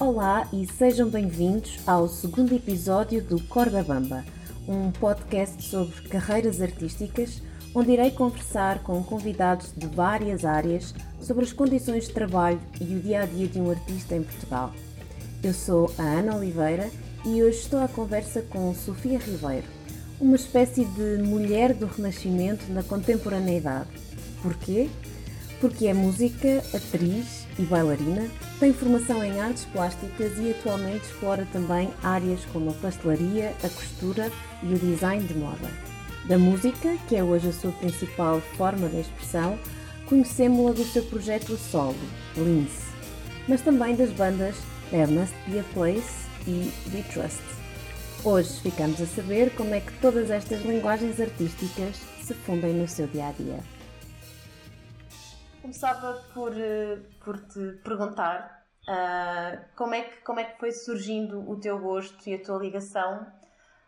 Olá e sejam bem-vindos ao segundo episódio do Corda Bamba, um podcast sobre carreiras artísticas, onde irei conversar com convidados de várias áreas sobre as condições de trabalho e o dia a dia de um artista em Portugal. Eu sou a Ana Oliveira e hoje estou à conversa com Sofia Ribeiro, uma espécie de mulher do Renascimento na contemporaneidade. Porquê? Porque é música, atriz e bailarina, tem formação em artes plásticas e atualmente explora também áreas como a pastelaria, a costura e o design de moda. Da música, que é hoje a sua principal forma de expressão, conhecemos-la do seu projeto solo, Lince, mas também das bandas Must Be a Place e We Trust. Hoje ficamos a saber como é que todas estas linguagens artísticas se fundem no seu dia a dia. Começava por, eh, por te perguntar uh, como, é que, como é que foi surgindo o teu gosto e a tua ligação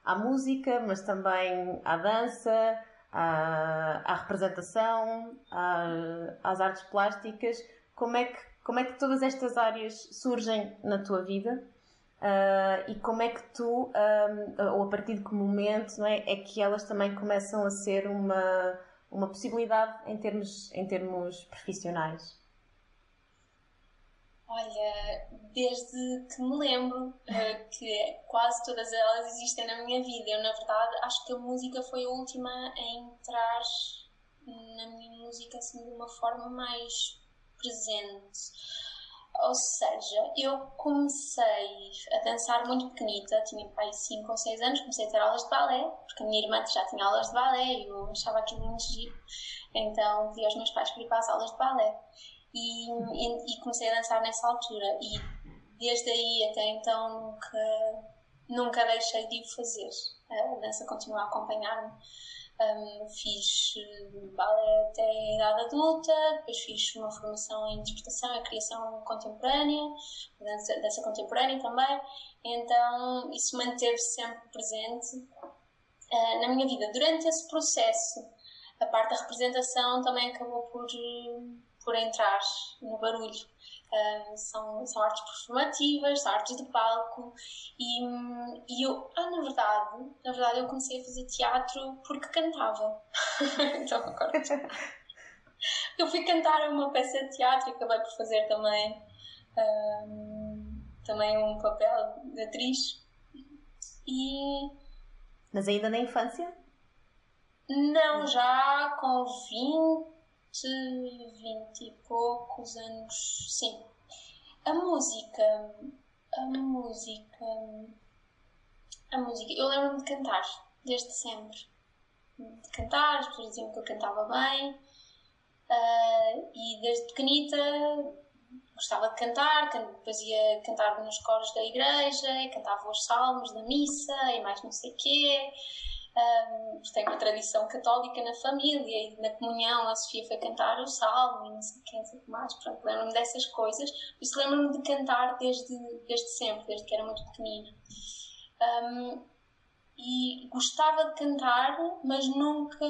à música, mas também à dança, à, à representação, à, às artes plásticas. Como é, que, como é que todas estas áreas surgem na tua vida? Uh, e como é que tu, um, ou a partir de que momento, não é, é que elas também começam a ser uma uma possibilidade em termos, em termos profissionais? Olha, desde que me lembro eh, que quase todas elas existem na minha vida. Eu, na verdade, acho que a música foi a última a entrar na minha música assim de uma forma mais presente ou seja, eu comecei a dançar muito pequenita, tinha pai 5 ou 6 anos, comecei a ter aulas de balé, porque a minha irmã já tinha aulas de balé e eu achava aquilo muito giro. Então pedi aos meus pais para ir para as aulas de balé. E, e, e comecei a dançar nessa altura. E desde aí até então nunca, nunca deixei de o fazer. A dança continua a acompanhar-me. Um, fiz eh, balé até a idade adulta, depois fiz uma formação em interpretação e criação contemporânea, dança, dança contemporânea também, então isso manteve-se sempre presente uh, na minha vida. Durante esse processo, a parte da representação também acabou por, por entrar no barulho. Uh, são, são artes performativas, são artes de palco e, e eu, ah, na verdade, na verdade eu comecei a fazer teatro porque cantava. então agora eu fui cantar uma peça de teatro e acabei por fazer também um, também um papel de atriz e mas ainda na infância? Não, já com 20 vinte e poucos anos, sim. A música, a música, a música, eu lembro-me de cantar, desde sempre. De cantar, as pessoas diziam que eu cantava bem, uh, e desde pequenita gostava de cantar, depois ia cantar nos coros da igreja, cantava os salmos da missa e mais não sei o quê. Um, tem uma tradição católica na família e na comunhão a Sofia foi cantar o salmo e não sei quem, sei mais. Pronto, lembro-me dessas coisas. Por isso lembro-me de cantar desde, desde sempre, desde que era muito pequenina. Um, e gostava de cantar, mas nunca,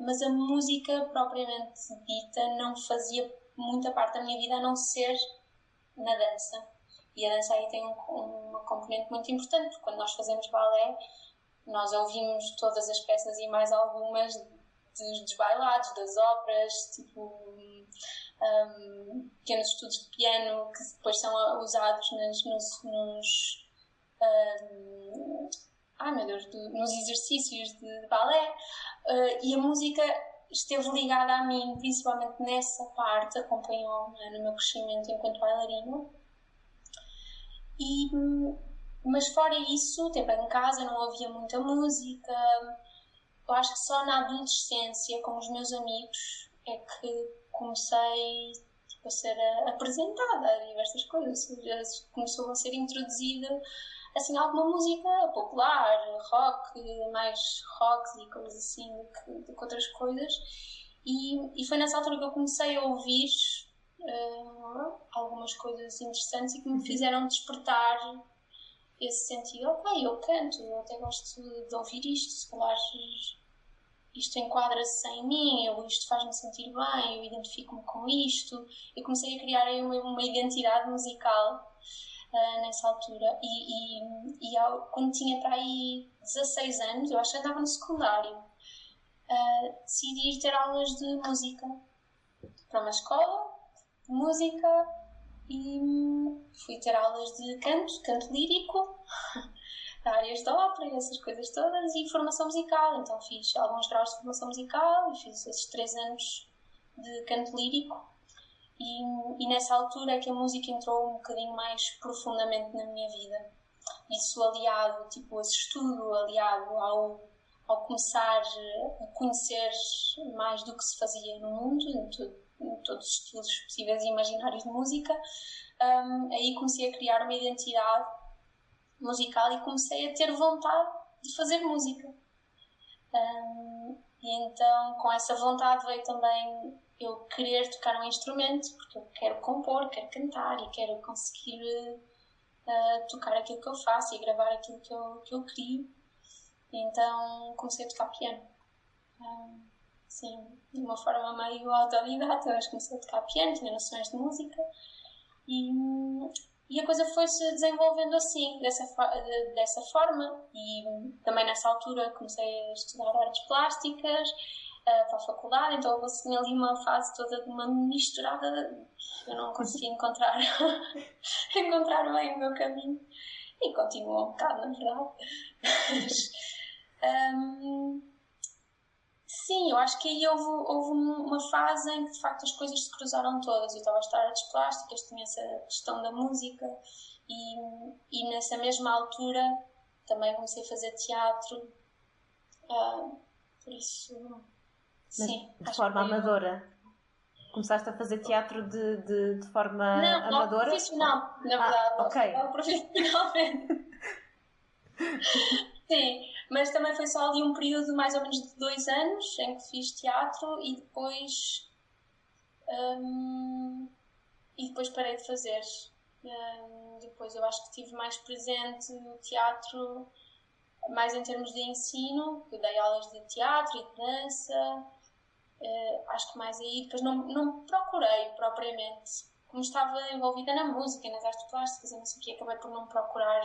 mas a música propriamente dita não fazia muita parte da minha vida a não ser na dança. E a dança aí tem um, uma componente muito importante, porque quando nós fazemos balé, nós ouvimos todas as peças e mais algumas dos, dos bailados, das óperas, tipo um, pequenos estudos de piano que depois são usados nos, nos, um, ai meu Deus, do, nos exercícios de, balé uh, e a música esteve ligada a mim, principalmente nessa parte, acompanhou-me no meu crescimento enquanto bailarina. E mas fora isso, tempo em casa, não ouvia muita música. Eu acho que só na adolescência, com os meus amigos, é que comecei tipo, a ser apresentada a diversas coisas. Começou a ser introduzida assim alguma música popular, rock, mais rock e coisas assim do que, do que outras coisas. E, e foi nessa altura que eu comecei a ouvir uh, algumas coisas interessantes e que me fizeram despertar esse sentido, ok, eu canto, eu até gosto de ouvir isto, se calhar isto enquadra-se em mim, ou isto faz-me sentir bem, eu identifico-me com isto. Eu comecei a criar aí uma, uma identidade musical uh, nessa altura. E, e, e ao, quando tinha para aí 16 anos, eu acho que andava no secundário, uh, decidi ir ter aulas de música para uma escola música e fui ter aulas de canto, canto lírico, áreas de ópera e essas coisas todas, e formação musical. Então fiz alguns graus de formação musical e fiz esses três anos de canto lírico. E, e nessa altura é que a música entrou um bocadinho mais profundamente na minha vida. Isso aliado, tipo, esse estudo aliado ao, ao começar a conhecer mais do que se fazia no mundo, em, em todos os estudos possíveis e imaginários de música, um, aí comecei a criar uma identidade musical e comecei a ter vontade de fazer música. Um, e então, com essa vontade veio também eu querer tocar um instrumento, porque eu quero compor, quero cantar e quero conseguir uh, tocar aquilo que eu faço e gravar aquilo que eu, que eu crio. Então comecei a tocar piano. Um, sim, de uma forma meio autodidata, mas comecei a tocar piano, tinha noções de música e, e a coisa foi-se desenvolvendo assim, dessa, dessa forma. E também nessa altura comecei a estudar artes plásticas uh, para a faculdade, então houve assim ali uma fase toda de uma misturada. Eu não consegui encontrar, encontrar bem o meu caminho. E continuou um bocado, na verdade. Mas, um, sim, eu acho que aí houve, houve uma fase em que de facto as coisas se cruzaram todas. Eu estava a estudar artes plásticas, tinha essa questão da música, e, e nessa mesma altura também comecei a fazer teatro. Uh, por isso Sim. de forma amadora? Começaste a fazer teatro de, de, de forma não, amadora? Não, profissional, na ah, verdade. ok. Profissionalmente. Sim, mas também foi só ali um período mais ou menos de dois anos em que fiz teatro e depois. Um, e depois parei de fazer. Um, depois eu acho que tive mais presente o teatro, mais em termos de ensino, eu dei aulas de teatro e de dança, Uh, acho que mais aí, depois não, não procurei propriamente. Como estava envolvida na música, nas artes plásticas e não sei o que, acabei por não procurar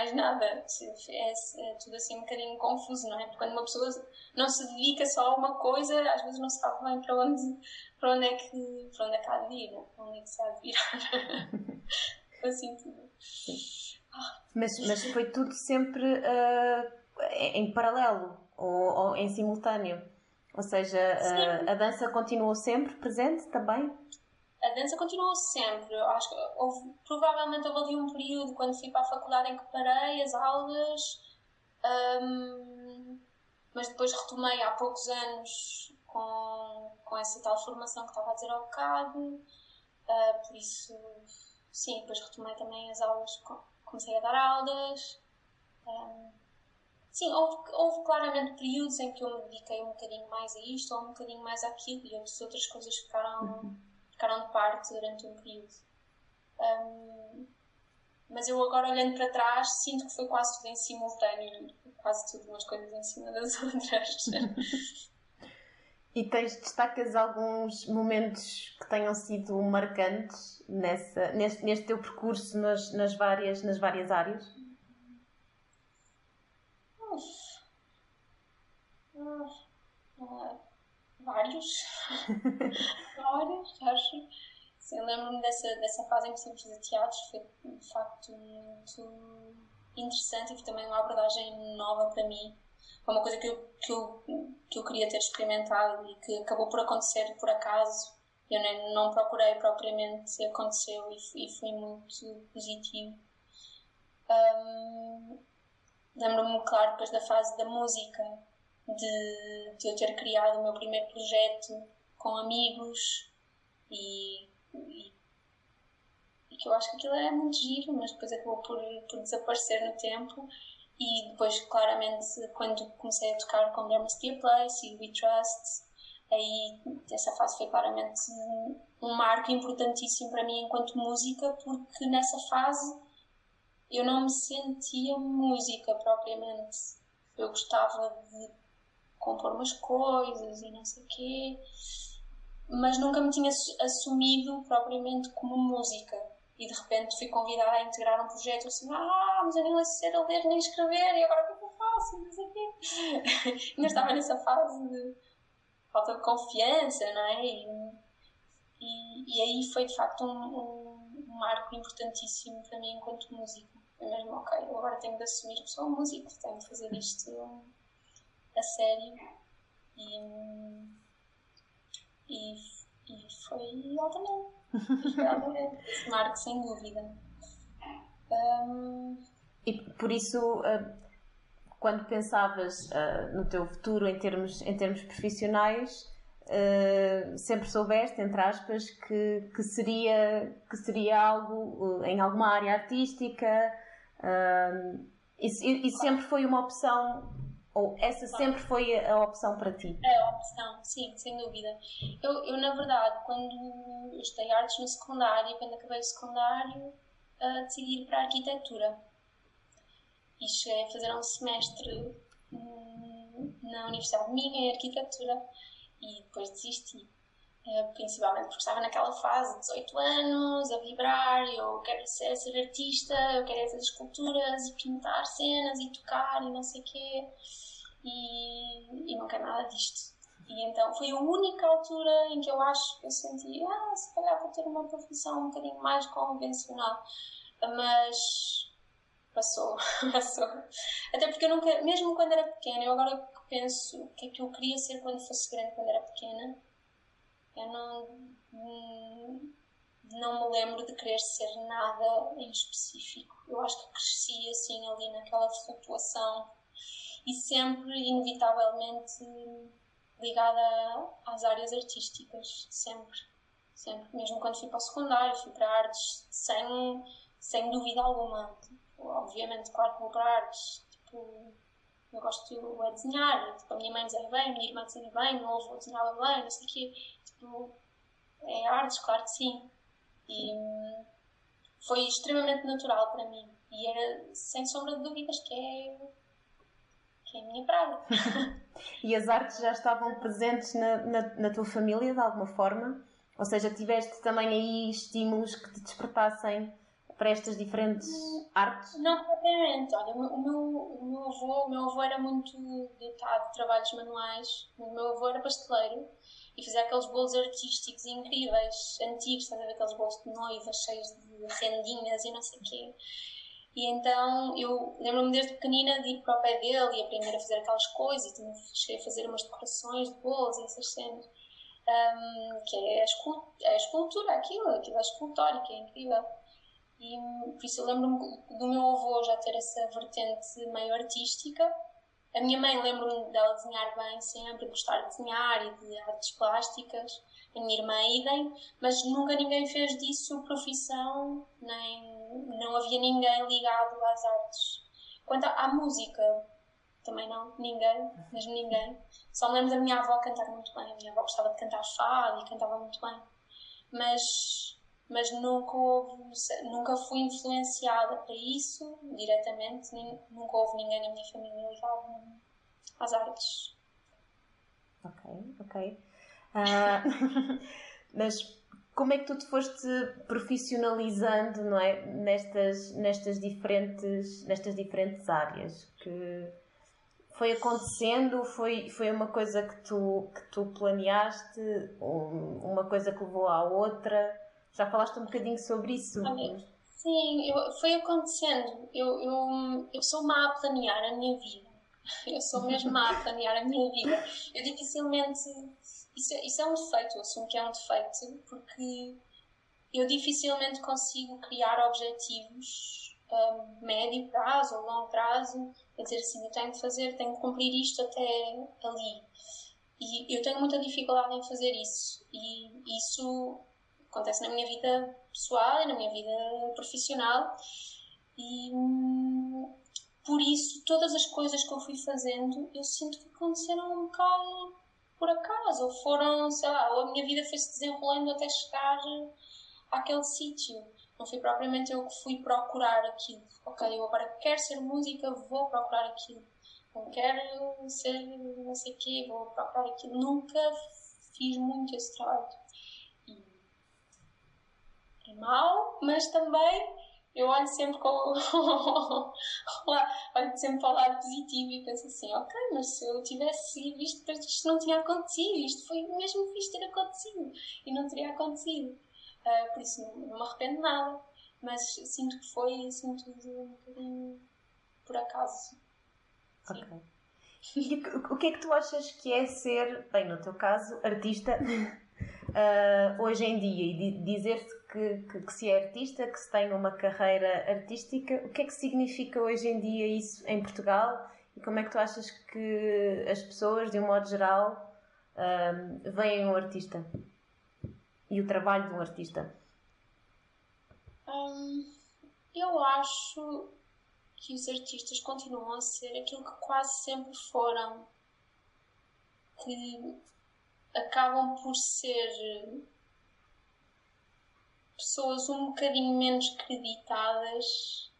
mais nada. É, é, tudo assim um bocadinho confuso, não é? Porque quando uma pessoa não se dedica só a uma coisa, às vezes não se sabe bem para onde, para onde é que, para onde é que há de ir, é? para onde é que se há de virar. assim tudo. Ah. Mas, mas foi tudo sempre uh, em paralelo ou, ou em simultâneo? Ou seja, a, a, dança continuou sempre presente também? A dança continuou sempre. Acho que houve, provavelmente houve ali um período quando fui para a faculdade em que parei as aulas, um, mas depois retomei há poucos anos com, com essa tal formação que estava a dizer ao bocado. Uh, por isso, sim, depois retomei também as aulas, comecei a dar aulas. Um, Sim, houve, houve claramente períodos em que eu me dediquei um bocadinho mais a isto ou um bocadinho mais àquilo e outras, outras coisas ficaram, uhum. Ficaram de parte durante um período. Um, mas eu agora olhando para trás sinto que foi quase tudo em simultâneo, quase tudo umas coisas em cima das outras. e tens, destacas alguns momentos que tenham sido marcantes nessa, neste, neste teu percurso nas, nas, várias, nas várias áreas? Uh, vários. vários, acho. Eu lembro-me dessa, dessa fase em que sempre fiz teatro, foi de facto muito interessante e foi também uma abordagem nova para mim. Foi uma coisa que eu, que eu, que eu queria ter experimentado e que acabou por acontecer por acaso. Eu nem, não procurei propriamente, aconteceu e, e foi muito positivo. Um, Lembro-me, claro, depois da fase da música, de, de eu ter criado o meu primeiro projeto com amigos e, e, e, que eu acho que aquilo era muito giro, mas depois acabou por, por desaparecer no tempo. E depois, claramente, quando comecei a tocar com There Must Place e We Trust, aí essa fase foi claramente um marco importantíssimo para mim enquanto música, porque nessa fase eu não me sentia música propriamente. Eu gostava de compor umas coisas e não sei o quê, mas nunca me tinha assumido propriamente como música. e de repente fui convidada a integrar um projeto assim, ah, mas eu nem sei a ler nem escrever e agora o que é eu faço? Não sei o quê. Ainda estava nessa fase de falta de confiança, não é? E, e, e aí foi de facto um, um, marco importantíssimo para mim enquanto músico. Foi mesmo, ok, eu agora tenho de assumir que sou músico, tenho de fazer isto a sério. E, e, e foi altamente. Foi altamente. Marco, sem dúvida. Um... E por isso, uh, quando pensavas uh, no teu futuro em termos, em termos profissionais, Uh, sempre soubeste, entre aspas, que, que, seria, que seria algo em alguma área artística e, e, sempre foi uma opção, ou essa sempre foi a opção para ti? A opção, sim, sem dúvida. Eu, eu na verdade, quando estudei artes no secundário, quando acabei o secundário, decidi ir para a arquitetura. E cheguei a fazer um semestre hum, na Universidade Minha em arquitetura e depois desisti. Eh, principalmente porque estava naquela fase de 18 anos, a vibrar, eu quero ser, ser artista, eu quero fazer esculturas e pintar cenas e tocar e não sei o quê, e, e não quero nada disto. E então foi a única altura em que eu acho que eu senti, ah, se calhar vou ter uma profissão um bocadinho mais convencional. Mas passou, passou. Até porque eu nunca, mesmo quando era pequena, eu agora penso o que é que eu queria ser quando fosse grande, quando era pequena, eu não, não me lembro de querer ser nada em específico. Eu acho que cresci assim ali naquela flutuação e sempre, inevitavelmente, ligada às áreas artísticas, sempre. Sempre. Mesmo quando fui para o secundário, fui para artes sem, sem dúvida alguma. Obviamente, claro que vou para artes. Tipo, eu gosto de desenhar, tipo, a minha mãe desenha bem, a minha irmã desenha bem, meu avô desenhava bem, não sei o quê. Tipo, é artes, claro que sim. E foi extremamente natural para mim. E era, sem sombra de dúvidas, que é, que é a minha praia. e as artes já estavam presentes na, na, na tua família, de alguma forma? Ou seja, tiveste também aí estímulos que te despertassem para estas diferentes artes? Não propriamente. Olha, o meu, o meu avô, o meu avô era muito dotado de trabalhos manuais. O meu avô era pasteleiro e fazia aqueles bolos artísticos incríveis, antigos, estás a ver aqueles bolos de noiva cheios de rendinhas e não sei o quê. E então eu lembro-me desde pequenina de ir para o pé dele e aprender a fazer aquelas coisas. E cheguei a fazer umas decorações de bolos e essas cenas. Um, que é a, escultura, a escultura, aquilo, aquilo é escultórico, é incrível. E por isso eu lembro-me do meu avô já ter essa vertente meio artística. A minha mãe lembro-me dela desenhar bem sempre, gostar de desenhar e de artes plásticas. A minha irmã idem, mas nunca ninguém fez disso profissão, nem não havia ninguém ligado às artes. Quanto à, música, também não, ninguém, mesmo ninguém. Só me lembro da minha avó cantar muito bem. A minha avó gostava de cantar fado e cantava muito bem. Mas mas nunca houve, nunca fui influenciada para isso diretamente, nunca houve ninguém na minha família ligado às artes. Ok, ok. Uh, mas como é que tu te foste profissionalizando, não é, nestas, nestas diferentes, nestas diferentes áreas que foi acontecendo, foi, foi uma coisa que tu, que tu planeaste, uma coisa que levou à outra? Já falaste um bocadinho sobre isso. Sim, eu, foi acontecendo. Eu, eu, eu sou má a planear a minha vida. Eu sou mesmo má a planear a minha vida. Eu dificilmente. Isso, isso é um defeito, eu assumo que é um defeito, porque eu dificilmente consigo criar objetivos a um, médio prazo ou longo prazo, a dizer assim, eu tenho que fazer, tenho que cumprir isto até ali. E eu tenho muita dificuldade em fazer isso. E isso acontece na minha vida pessoal e na minha vida profissional. E hum, por isso, todas as coisas que eu fui fazendo, eu sinto que aconteceram um bocado por acaso, ou foram, sei lá, ou a minha vida foi se desenrolando até chegar àquele sítio. Não foi propriamente eu que fui procurar aquilo. Ok, eu agora quero ser música, vou procurar aquilo. Não quero ser não sei o quê, vou procurar aquilo. Nunca fiz muito esse trabalho mau, mas também eu olho sempre com olho sempre para o lado positivo e penso assim, ok, mas se eu tivesse visto isto não tinha acontecido, isto foi mesmo fixe ter acontecido e não teria acontecido. Uh, por isso não, não me arrependo nada, mas sinto que foi assim tudo um bocadinho por acaso. Ok. E o que é que tu achas que é ser, bem, no teu caso, artista uh, hoje em dia e dizer-se que, que, que, se é artista, que se tem uma carreira artística, o que é que significa hoje em dia isso em Portugal e como é que tu achas que as pessoas, de um modo geral, uh, veem um artista e o trabalho de um artista? Um, eu acho que os artistas continuam a ser aquilo que quase sempre foram, que acabam por ser pessoas um bocadinho menos creditadas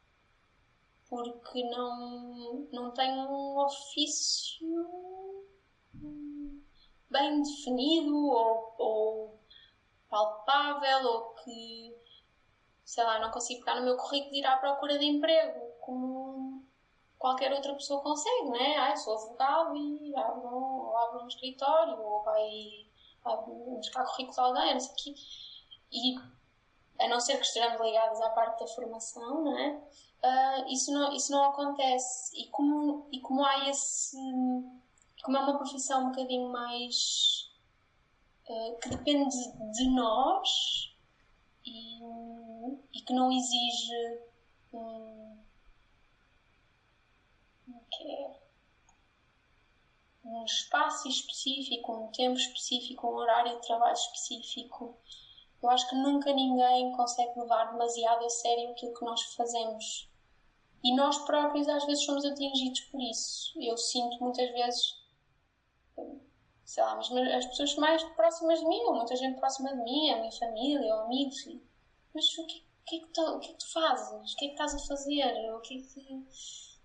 porque não, não têm um ofício bem definido ou, ou palpável ou que sei lá, não consigo pegar no meu currículo e ir à procura de emprego como qualquer outra pessoa consegue, né? Ah, sou advogado e abro, um, abro um escritório ou vai buscar currículo de alguém, não sei o quê. E a não ser que estejamos ligados à parte da formação, não é? Uh, isso, não, isso não acontece. E como, e como há esse. Como é uma profissão um bocadinho mais. Uh, que depende de nós e, e que não exige. Um, é um espaço específico, um tempo específico, um horário de trabalho específico. Eu acho que nunca ninguém consegue levar demasiado a sério aquilo que nós fazemos. E nós próprios às vezes somos atingidos por isso. Eu sinto muitas vezes, sei lá, mas as pessoas mais próximas de mim, ou muita gente próxima de mim, a minha família, ou amigos, mas o que, o que, é que tu, o que é que tu fazes? O que é que estás a fazer? O que é que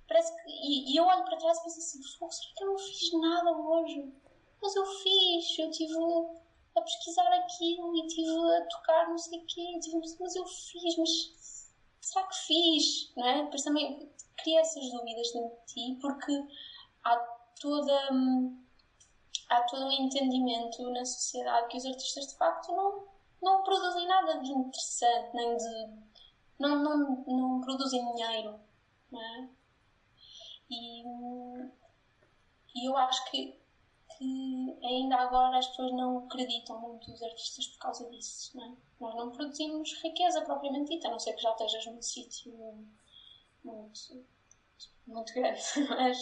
Parece que, e, e eu olho para trás e penso assim: será que eu não fiz nada hoje? Mas eu fiz, eu estive a pesquisar aquilo e estive a tocar não sei o quê, tive, mas eu fiz, mas será que fiz? Não é? Depois também cria essas dúvidas dentro de ti porque há toda. Há todo um entendimento na sociedade que os artistas de facto não, não produzem nada de interessante, nem de. não, não, não produzem dinheiro. Não é? E, e eu acho que, que ainda agora as pessoas não acreditam muito nos artistas por causa disso. Não é? Nós não produzimos riqueza propriamente dita, a não ser que já estejas num sítio muito, muito grande. Mas,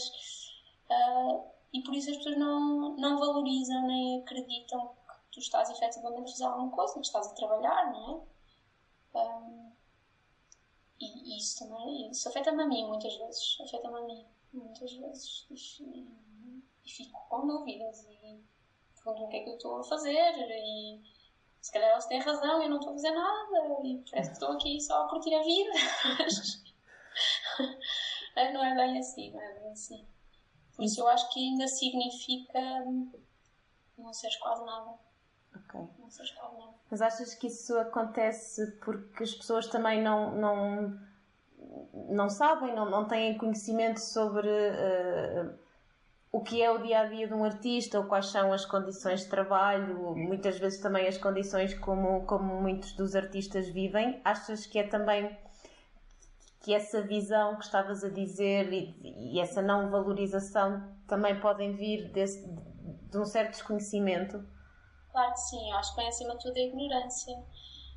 uh, e por isso as pessoas não, não valorizam nem acreditam que tu estás efetivamente a fazer alguma coisa, que estás a trabalhar, não é? Um, ah, e isso também, isso afeta-me a mim muitas vezes, afeta-me a mim muitas vezes e, e fico com dúvidas e pergunto o que é que eu estou a fazer e se calhar eles têm razão eu não estou a fazer nada e parece que estou aqui só a curtir a vida mas não é bem assim, não é bem assim. Por isso eu acho que ainda significa não seres quase nada. Ok. Mas achas que isso acontece porque as pessoas também não, não, não sabem, não, não têm conhecimento sobre uh, o que é o dia a dia de um artista ou quais são as condições de trabalho, muitas vezes também as condições como, como muitos dos artistas vivem? Achas que é também que essa visão que estavas a dizer e, e essa não valorização também podem vir desse, de um certo desconhecimento? Claro que sim, acho que vem acima de tudo a ignorância.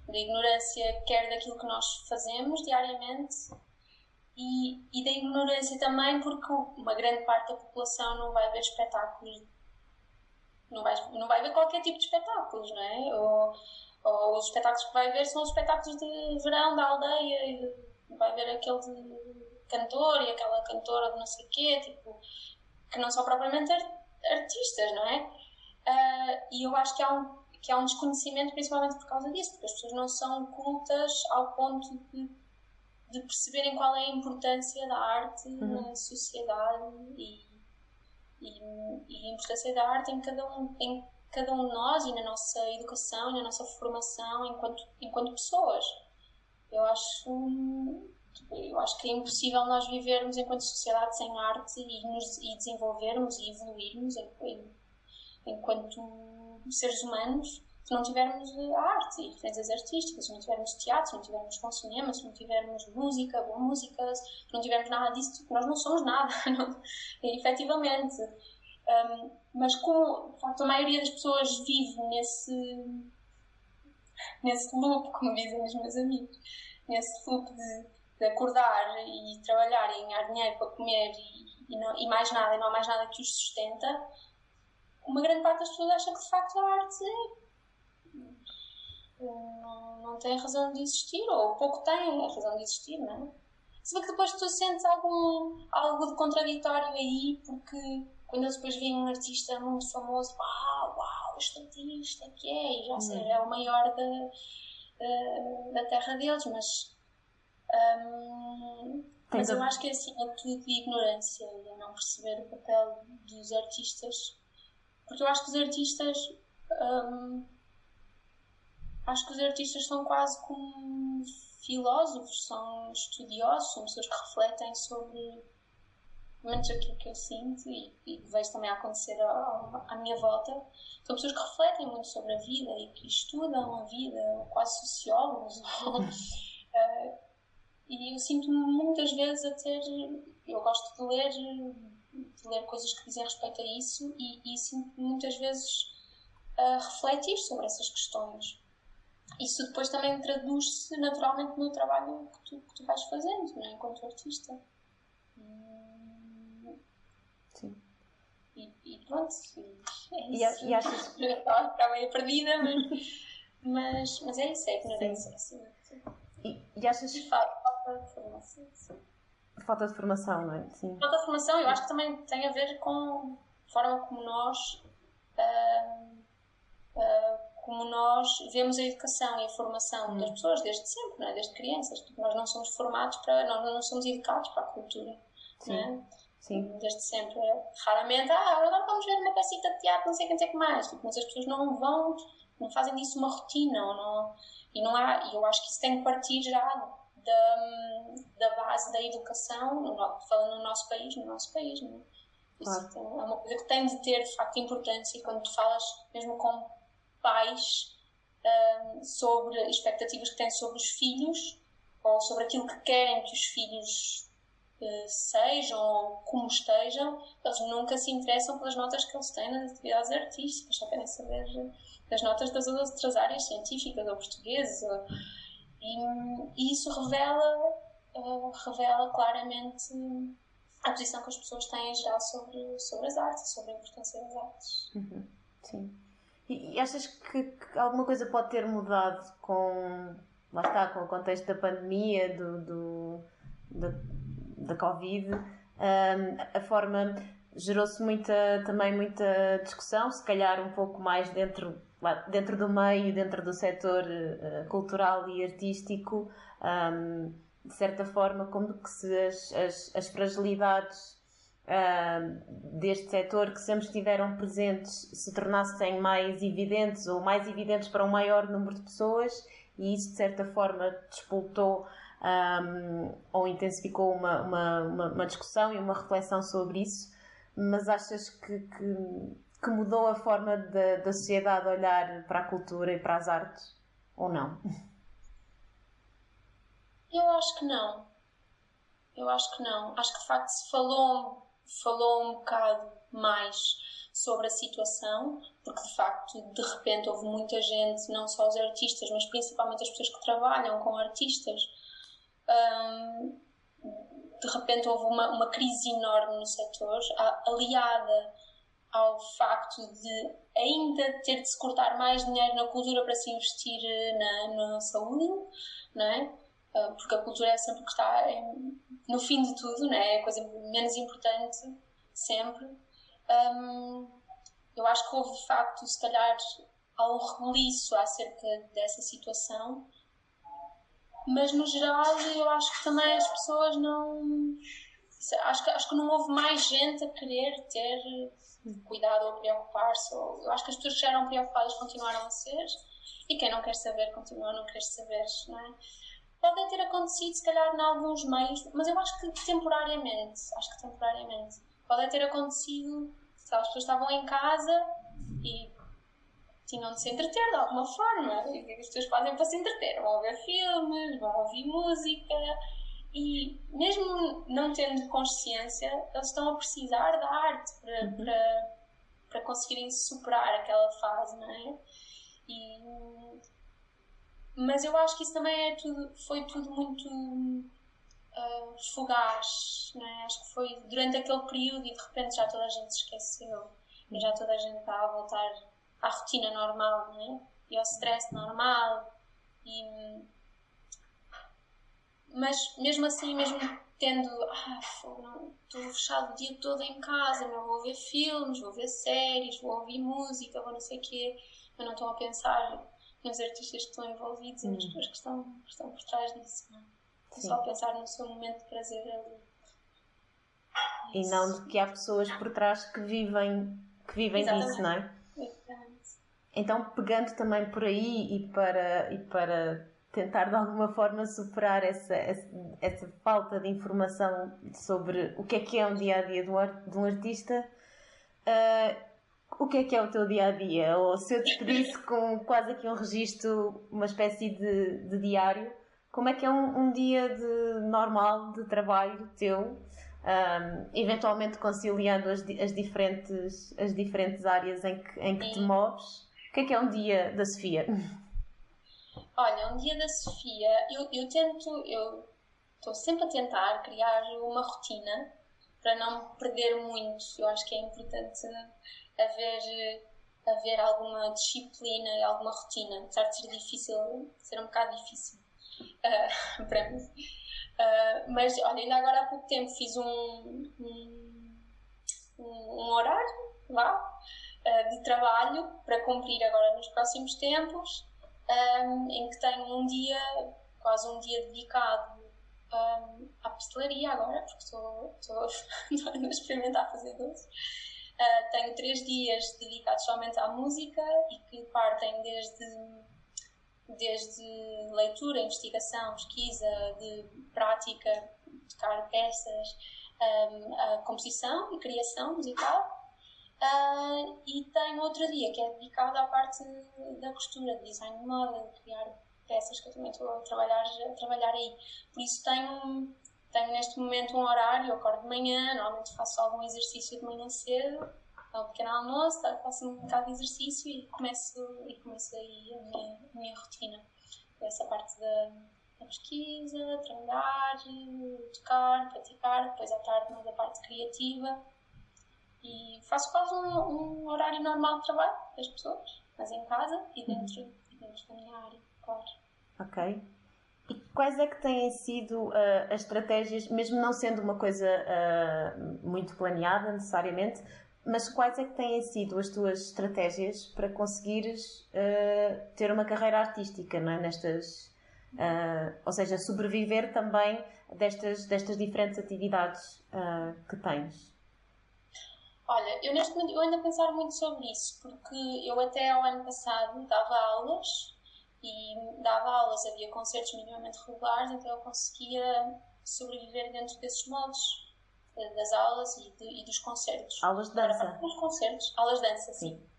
Da ignorância, quer daquilo que nós fazemos diariamente, e, e da ignorância também, porque uma grande parte da população não vai ver espetáculos, não vai, não vai ver qualquer tipo de espetáculos, não é? Ou, ou os espetáculos que vai ver são os espetáculos de verão da aldeia, vai ver aquele cantor e aquela cantora de não sei quê, tipo, que não são propriamente artistas, não é? Uh, e eu acho que há, um, que há um desconhecimento principalmente por causa disso, porque as pessoas não são cultas ao ponto de, de perceberem qual é a importância da arte uhum. na sociedade e, e, e, a importância da arte em cada um, em cada um de nós e na nossa educação e na nossa formação enquanto, enquanto pessoas. eu acho eu acho que é impossível nós vivermos enquanto sociedade sem arte e, nos, e desenvolvermos e evoluirmos enquanto seres humanos se não tivermos arte e referências artísticas, se não tivermos teatro, se não tivermos com cinema, se não tivermos música, boa música, se não tivermos nada disso, tipo, nós não somos nada, não, efetivamente. Um, mas como, de facto, a maioria das pessoas vive nesse, nesse loop, como dizem os meus amigos, nesse loop de, de acordar e trabalhar e ganhar dinheiro para comer e, e, não, e mais nada, e não há mais nada que os sustenta, uma grande parte das pessoas acha que de facto a arte não, não tem razão de existir, ou pouco tem a razão de existir, não é? Se bem que depois tu sentes algum, algo de contraditório aí, porque quando eles depois veem um artista muito famoso, uau, uau, este artista é que é, e já sei, uhum. é o maior da, da, da terra deles, mas. Um, mas eu acho que é acima de tudo de ignorância e a não perceber o papel dos artistas porque eu acho que os artistas. Um, acho que os artistas são quase como filósofos, são estudiosos, são pessoas que refletem sobre menos aquilo que eu sinto e, e vejo também acontecer à, à, minha volta, são pessoas que refletem muito sobre a vida e que estudam a vida, quase sociólogos. uh, e eu sinto-me muitas vezes a ter. Eu gosto de ler de ler coisas que dizem respeito a isso e, e sim, muitas vezes a refletir sobre essas questões. Isso depois também traduz-se naturalmente no trabalho que tu, que tu vais fazendo, não é? enquanto artista. Sim. E, e pronto, é e, isso. E, achas que. Estava meio perdida, mas, mas, mas é isso, é ignorância. Assim, e, e achas. Facto, falta de formação. Sim. Falta de formação, não é? Sim. Falta de formação, eu acho que também tem a ver com a forma como nós. Uh, uh, como nós vemos a educação e a formação hum. das pessoas desde sempre, não é? desde crianças. Tipo, nós não somos formados para, nós não somos educados para a cultura. Sim. É? Sim. Desde sempre. Raramente, ah, agora vamos ver uma peça de teatro, não sei quem sei que mais. Tipo, mas as pessoas não vão, não fazem disso uma rotina. Não, e não há, e eu acho que isso tem que partir já da, da base da educação, falando no nosso país, no nosso país, não é? Isso claro. é uma coisa que tem de ter, de facto, importância quando tu falas mesmo com pais um, sobre expectativas que têm sobre os filhos ou sobre aquilo que querem que os filhos uh, sejam ou como estejam, eles nunca se interessam pelas notas que eles têm nas atividades artísticas, só querem saber das notas das outras áreas científicas ou portuguesas. E, e isso revela, uh, revela claramente a posição que as pessoas têm em geral sobre, sobre as artes, sobre a importância das artes. Uhum. Sim. E, achas que, que, alguma coisa pode ter mudado com, lá está, com o contexto da pandemia, do, do da, da Covid? Um, a forma gerou-se muita, também muita discussão, se calhar um pouco mais dentro dentro do meio, dentro do setor uh, cultural e artístico, um, de certa forma, como que se as, as, as fragilidades uh, deste setor que sempre estiveram presentes se tornassem mais evidentes ou mais evidentes para um maior número de pessoas e isso, de certa forma, despoltou um, ou intensificou uma, uma, uma, uma, discussão e uma reflexão sobre isso. Mas achas que, que que mudou a forma da, da sociedade olhar para a cultura e para as artes? Ou não? Eu acho que não. Eu acho que não. Acho que de facto se falou, falou um bocado mais sobre a situação, porque de facto de repente houve muita gente, não só os artistas, mas principalmente as pessoas que trabalham com artistas. Hum, de repente houve uma, uma crise enorme no setor, aliada ao facto de ainda ter de se cortar mais dinheiro na cultura para se investir eh, na, na saúde, não é? Ah, porque a cultura é sempre que está em, no fim de tudo, não é? é a coisa menos importante sempre. Um, eu acho que houve de facto, se calhar, algum rebuliço acerca dessa situação, mas no geral eu acho que também as pessoas não. Acho que, acho que não houve mais gente a querer ter cuidado ou preocupar-se. Eu acho que as pessoas que já eram preocupadas continuaram a ser e quem não quer saber continua a não querer saber, não é? Pode ter acontecido, se calhar, em alguns meios, mas eu acho que temporariamente. Acho que temporariamente. Pode ter acontecido, se as pessoas estavam em casa e tinham de se entreter de alguma forma. O que as pessoas fazem para se entreter? Vão ver filmes, vão ouvir música. E mesmo não tendo consciência, eles estão a precisar da arte para, uhum. para, para conseguirem superar aquela fase, não é? E, mas eu acho que isso também é tudo, foi tudo muito uh, fugaz, é? Acho que foi durante aquele período e de repente já toda a gente se esqueceu e já toda a gente está a voltar à rotina normal, é? E ao stress normal. E, mas mesmo assim, mesmo tendo, ah, estou fechado o dia todo em casa, não vou ver filmes, vou ver séries, vou ouvir música, vou não sei o quê, mas não estão a pensar nos artistas que estão envolvidos e nas hum. pessoas que estão, que estão por trás disso, não é? Só a pensar no seu momento de prazer ali. E não de que há pessoas por trás que vivem, que vivem disso, não é? Então, pegando também por aí e para, e para tentar de alguma forma superar essa, essa, essa, falta de informação sobre o que é que é um dia a dia de um, de um artista, uh, o que é que é o teu dia a dia? Ou se eu te pedisse com quase aqui um registro, uma espécie de, de diário, como é que é um, um dia de normal de trabalho teu? Um, eventualmente conciliando as, as, diferentes, as diferentes áreas em que, em que te moves que é que é um dia da Sofia? Olha, um dia da Sofia, eu, eu tento, eu estou sempre a tentar criar uma rotina para não perder muito. Eu acho que é importante haver, haver alguma disciplina e alguma rotina, apesar de ser difícil, ser um bocado difícil uh, para mim. Uh, mas olha, ainda agora há pouco tempo fiz um, um, um horário, vá, uh, de trabalho para cumprir agora nos próximos tempos, um, ehm, em que tenho um dia, quase um dia dedicado um, ehm, à pastelaria agora, porque estou, estou a experimentar fazer doces. Uh, tenho três dias dedicados somente à música e que partem desde, desde leitura, investigação, pesquisa, de prática, tocar peças, um, ehm, a composição e criação musical Uh, e tenho outro dia que é dedicado à parte da costura, de design de moda, de criar peças que eu também estou a trabalhar, a trabalhar aí. Por isso tenho, tenho neste momento um horário, eu acordo de manhã, normalmente faço algum exercício de manhã cedo, ao pequeno almoço, tá, faço um bocado de exercício e começo, e começo aí a minha, a minha rotina. Essa parte da, da pesquisa, trabalhar, tocar, praticar, depois à tarde mais a parte criativa e faço quase um, um horário normal de trabalho das pessoas, mas em casa e dentro, uhum. dentro da minha área, claro. Ok. E quais é que têm sido uh, as estratégias, mesmo não sendo uma coisa uh, muito planeada necessariamente, mas quais é que têm sido as tuas estratégias para conseguires uh, ter uma carreira artística, não é? Nestas, ou seja, sobreviver também destas, destas diferentes atividades que tens? Olha, eu neste momento eu ando a pensar muito sobre isso, porque eu até ao ano passado dava aulas e dava aulas, havia concertos minimamente regulares, então eu conseguia sobreviver dentro desses moldes eh, das aulas e, de, e dos concertos. Aulas de dança? Agora, os concertos, aulas de dança, sim. sim.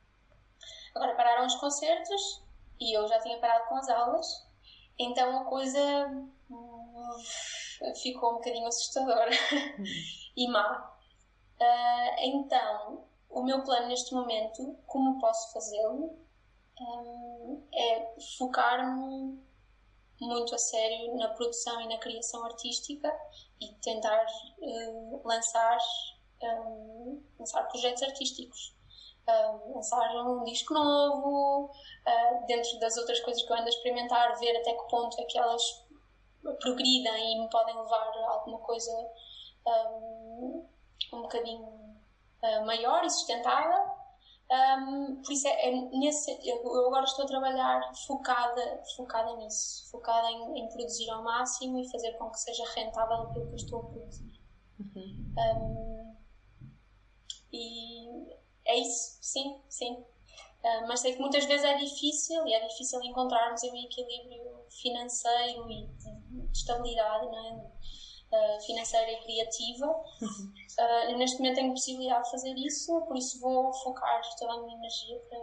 Agora pararam os concertos e eu já tinha parado com as aulas, então a coisa hum, ficou um bocadinho assustadora hum. e má. Uh, então, o meu plano neste momento, como posso fazê-lo, é focar-me muito a sério na produção e na criação artística e tentar uh, lançar, um, lançar projetos artísticos. Um, lançar um disco novo, uh, dentro das outras coisas que eu ando a experimentar, ver até que ponto é que elas progridem e me podem levar a alguma coisa um, um bocadinho uh, maior e sustentável. Um, por isso é, é, nesse, eu agora estou a trabalhar focada, focada nisso, focada em, em, produzir ao máximo e fazer com que seja rentável aquilo que eu estou a produzir. Uhum. Um, e é isso, sim, sim. Uh, mas sei que muitas vezes é difícil e é difícil encontrarmos um equilíbrio financeiro e de, de estabilidade não é? Uh, financeira e criativa. Uh, neste momento tenho possibilidade de fazer isso, por isso vou focar toda a minha energia para,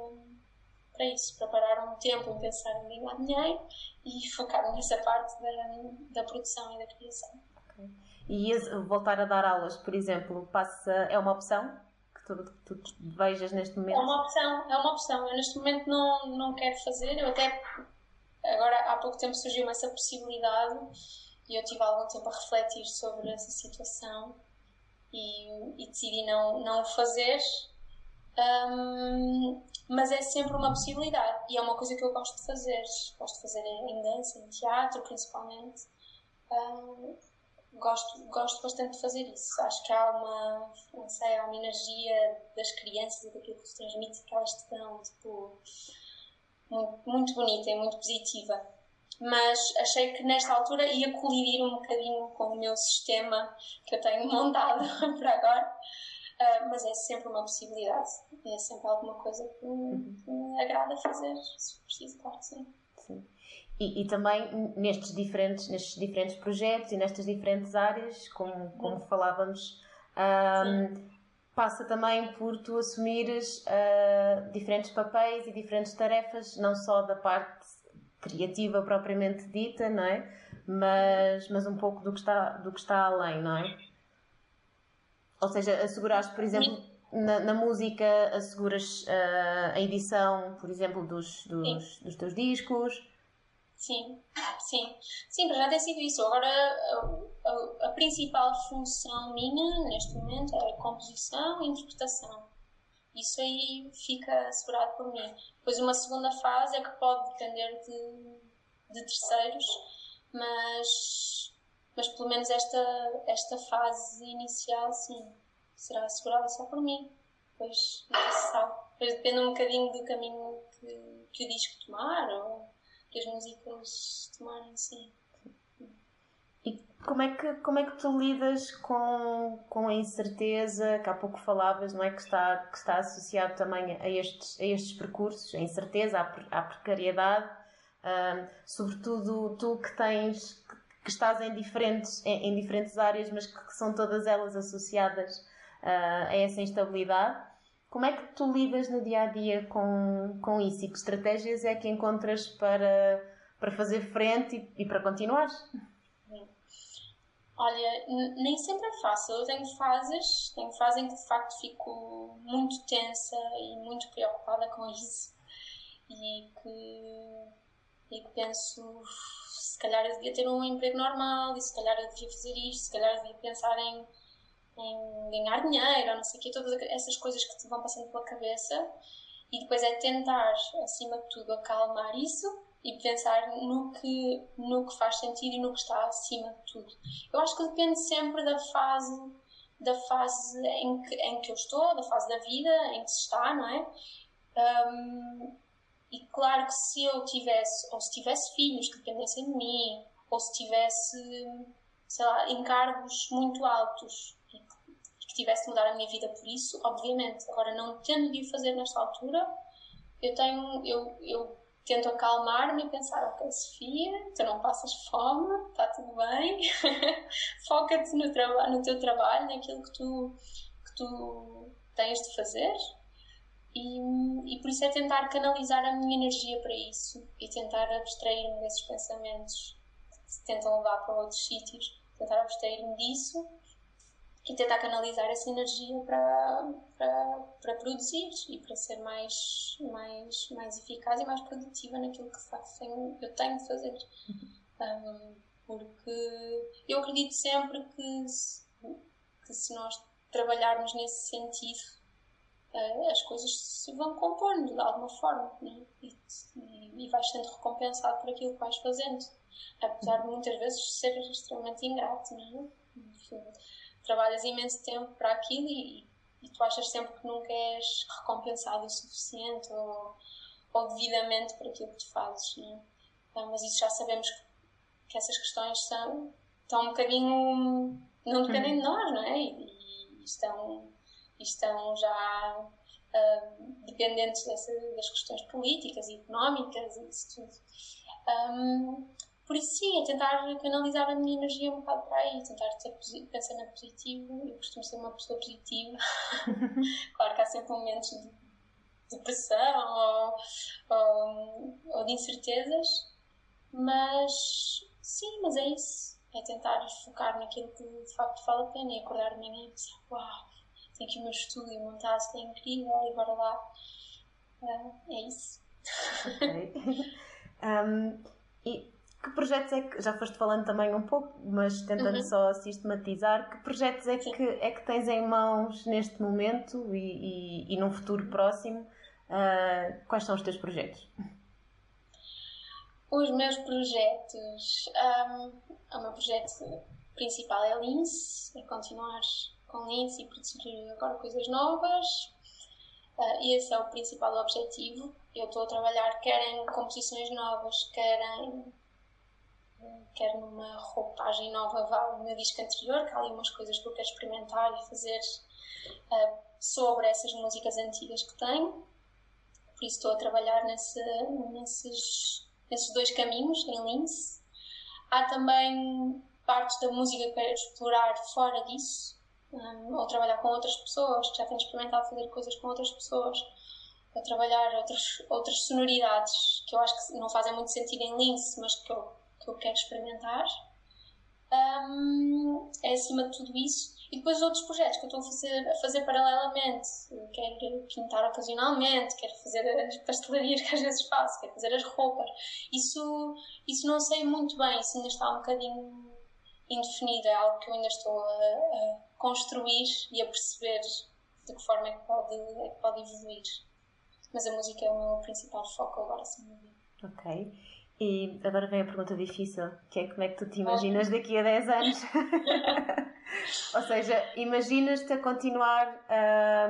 para isso, para parar um tempo em pensar em ganhar dinheiro e focar nessa parte da, da produção e da criação. Okay. E voltar a dar aulas, por exemplo, passa, é uma opção que tu, tu, vejas neste momento? É uma opção, é uma opção. Eu neste momento não, não quero fazer, eu até agora há pouco tempo surgiu essa possibilidade e eu tive algum tempo a refletir sobre essa situação e, e decidi não, não o fazer. Um, mas é sempre uma possibilidade e é uma coisa que eu gosto de fazer. Gosto de fazer em dança, em teatro, principalmente. Um, gosto, gosto bastante de fazer isso. Acho que há uma, não sei, há uma energia das crianças e daquilo que se transmite que elas te tipo, muito, muito bonita e muito positiva. Mas achei que nesta altura ia colidir um bocadinho com o meu sistema que eu tenho montado para agora. Uh, mas é sempre uma possibilidade. É sempre alguma coisa que me, que me agrada fazer, se preciso, claro que sim. sim. E, e, também nestes diferentes, nestes diferentes projetos e nestas diferentes áreas, como, como falávamos, um, passa também por tu assumires uh, diferentes papéis e diferentes tarefas, não só da parte criativa propriamente dita, não é? Mas, mas um pouco do que está, do que está além, não é? Ou seja, asseguraste, por exemplo, na, na música, asseguras uh, a edição, por exemplo, dos, dos, dos teus discos Sim, sim. Sim, para já tem sido isso. Agora, a, a, a, principal função minha, neste momento, é a composição e interpretação. Isso aí fica assegurado por mim. Depois, uma segunda fase é que pode depender de, de terceiros, mas, mas pelo menos esta, esta fase inicial, sim, será assegurada só por mim. Depois, não se sabe. Depende um bocadinho do caminho que, que o disco tomar, ou que as músicas tomarem, sim. Como é que, como é que tu lidas com, com a incerteza que há pouco falavas, não é? Que está, que está associado também a estes, a estes percursos, a incerteza, à, precariedade, um, sobretudo tu que tens, que estás em diferentes, em, em diferentes áreas, mas que, que, são todas elas associadas uh, a essa instabilidade. Como é que tu lidas no dia a dia com, com isso e que estratégias é que encontras para, para fazer frente e, e para continuar? Olha, nem sempre é fácil. Eu tenho fases, tenho fases em que de facto fico muito tensa e muito preocupada com isso. E que, e que penso se calhar eu devia ter um emprego normal e se calhar eu devia fazer isto, se calhar eu devia pensar em em ganhar dinheiro, não sei o quê, todas essas coisas que te vão passando pela cabeça. E depois é tentar, acima de tudo, acalmar isso e pensar no que, no que faz sentido e no que está acima de tudo. Eu acho que depende sempre da fase da fase em que, em que eu estou, da fase da vida em que se está, não é? Um, e claro que se eu tivesse, ou se tivesse filhos que dependessem de mim, ou se tivesse, sei lá, encargos muito altos que tivesse de mudar a minha vida por isso, obviamente. Agora, não tendo de o fazer nesta altura, eu tenho, eu, eu tento acalmar-me e pensar, ok, Sofia, tu não passas fome, está tudo bem, foca-te no, no teu trabalho, naquilo que tu, que tu tens de fazer. E, e por isso é tentar canalizar a minha energia para isso e tentar abstrair-me desses pensamentos que te tentam levar para outros sítios, tentar abstrair-me disso e tentar canalizar essa energia para, para, produzir e para ser mais, mais, mais eficaz e mais produtiva naquilo que faço, eu tenho de fazer. Um, porque eu acredito sempre que se, que se nós trabalharmos nesse sentido, uh, as coisas se vão compondo de alguma forma né? e, e, e vais sendo recompensado por aquilo que vais fazendo, apesar de muitas vezes ser extremamente ingrato. Não é? Trabalhas imenso tempo para aquilo e, e tu achas sempre que nunca és recompensado o suficiente ou, ou devidamente por aquilo que tu fazes, né? Então, mas isso já sabemos que, que, essas questões são, estão um bocadinho. não dependem de uhum. nós, não é? E, e estão, estão já uh, dependentes dessa, das questões políticas e económicas e isso tudo. Um, por isso, sim, é tentar canalizar a minha energia um bocado para aí, tentar ter pensamento positivo. Eu costumo ser uma pessoa positiva. claro que há sempre momentos de depressão ou, ou, ou de incertezas, mas sim, mas é isso. É tentar focar naquilo que de facto vale a pena e acordar de manhã e pensar: uau, tenho aqui o meu estúdio montado, está incrível, e bora lá. Uh, é isso. Ok. um, e que projetos é que, já foste falando também um pouco, mas tentando uhum. só sistematizar, que projetos é que, é que tens em mãos neste momento e, e, e num futuro próximo? Uh, quais são os teus projetos? Os meus projetos. Um, o meu projeto principal é Lince, é continuar com Lince e produzir agora coisas novas. Uh, esse é o principal objetivo. Eu estou a trabalhar quer em composições novas, quer em quer numa roupagem nova vá meu disco anterior, que há ali umas coisas que eu quero experimentar e fazer uh, sobre essas músicas antigas que tenho. Por isso estou a trabalhar nesse, nesses, nesses dois caminhos, em Lince. Há também partes da música que quero explorar fora disso, um, ou trabalhar com outras pessoas, que já tenho experimentado fazer coisas com outras pessoas, ou trabalhar outras, outras sonoridades que eu acho que não fazem muito sentido em Lince, mas que eu que eu quero experimentar. Um, é acima de tudo isso. E depois outros projetos que eu estou a fazer, a fazer paralelamente. quero pintar ocasionalmente, quero fazer as pastelarias que às vezes faço, quero fazer as roupas. Isso, isso não sei muito bem, isso ainda está um bocadinho indefinido. É algo que eu ainda estou a, a construir e a perceber de que forma é que pode, é que pode evoluir. Mas a música é o meu principal foco agora, sem dúvida. Ok. E agora vem a pergunta difícil, que é como é que tu te imaginas daqui a 10 anos? Ou seja, imaginas-te a continuar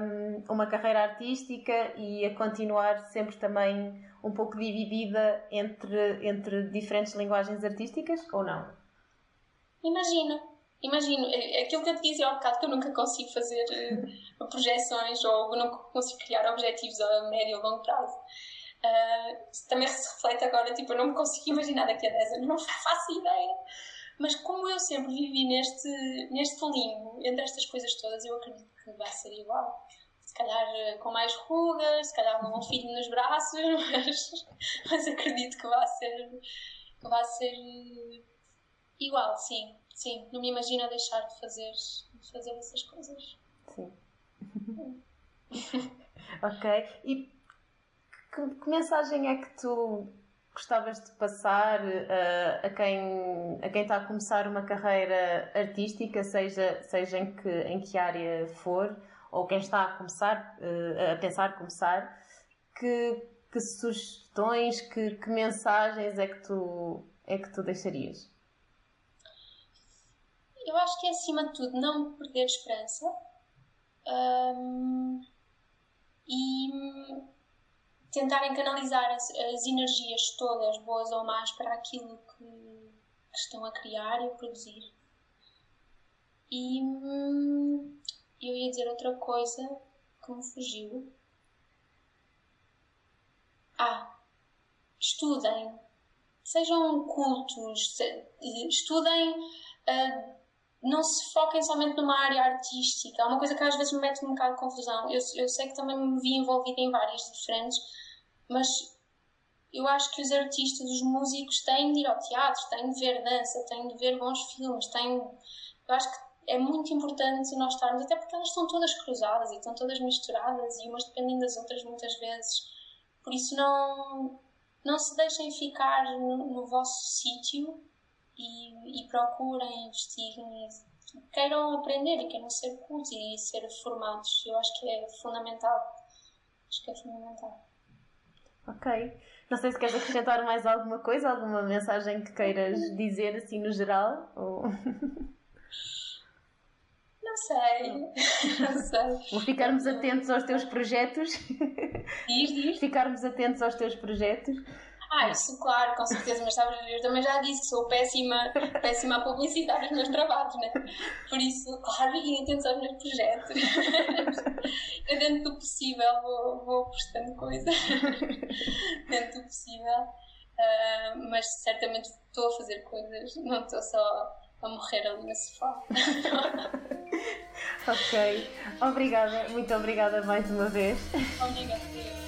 um, uma carreira artística e a continuar sempre também um pouco dividida entre, entre diferentes linguagens artísticas ou não? Imagino, imagino. É, é aquilo que eu te dizia há bocado, que eu nunca consigo fazer uh, projeções ou nunca consigo criar objetivos a médio ou longo prazo. Uh, também se reflete agora, tipo, eu não me consigo imaginar daqui a 10 anos, não faço ideia. Mas como eu sempre vivi neste, neste limbo, entre estas coisas todas, eu acredito que vai ser igual. Se calhar ah, com mais rugas, se calhar com um filho nos braços, mas, mas acredito que vai ser, que vai ser igual, sim. Sim, não me imagino deixar de fazer, de fazer essas coisas. Sim. ok. E que, que, mensagem é que tu gostavas de passar uh, a, quem, a quem está a começar uma carreira artística, seja, seja em, que, em que área for, ou quem está a começar, uh, a pensar começar, que, que sugestões, que, que, mensagens é que, tu, é que tu deixarias? Eu acho que é acima de tudo não perder esperança um, e tentarem canalizar as, as, energias todas, boas ou más, para aquilo que, que estão a criar e a produzir. E hum, eu ia dizer outra coisa que me fugiu. Ah, estudem. Sejam cultos, estudem. Uh, não se foquem somente numa área artística. É uma coisa que às vezes me mete um bocado de confusão. Eu, eu sei que também me vi envolvida em várias diferentes, mas eu acho que os artistas, os músicos têm de ir ao teatro, têm de ver dança, têm de ver bons filmes, têm... Eu acho que é muito importante nós estarmos, até porque elas estão todas cruzadas e estão todas misturadas e umas dependem das outras muitas vezes. Por isso não, não se deixem ficar no, no vosso sítio e, e procurem, investiguem e queiram aprender e queiram ser cultos e ser formados. Eu acho que é fundamental. Acho que é fundamental. Ok. Não sei se queres acrescentar mais alguma coisa, alguma mensagem que queiras dizer assim no geral? Ou... Não sei. Não sei. Vou ficarmos atentos aos teus projetos. Diz, diz. Ficarmos atentos aos teus projetos. Ah, isso, claro, com certeza, mas sabes, eu também já disse que sou péssima, péssima a publicitar os meus trabalhos, né? Por isso, claro, fiquem atentos aos meus projetos. dentro do possível vou, vou postando coisa. dentro do possível. uh, mas certamente estou a fazer coisas, não estou só a morrer ali no sofá. ok, obrigada, muito obrigada mais uma vez. Obrigada.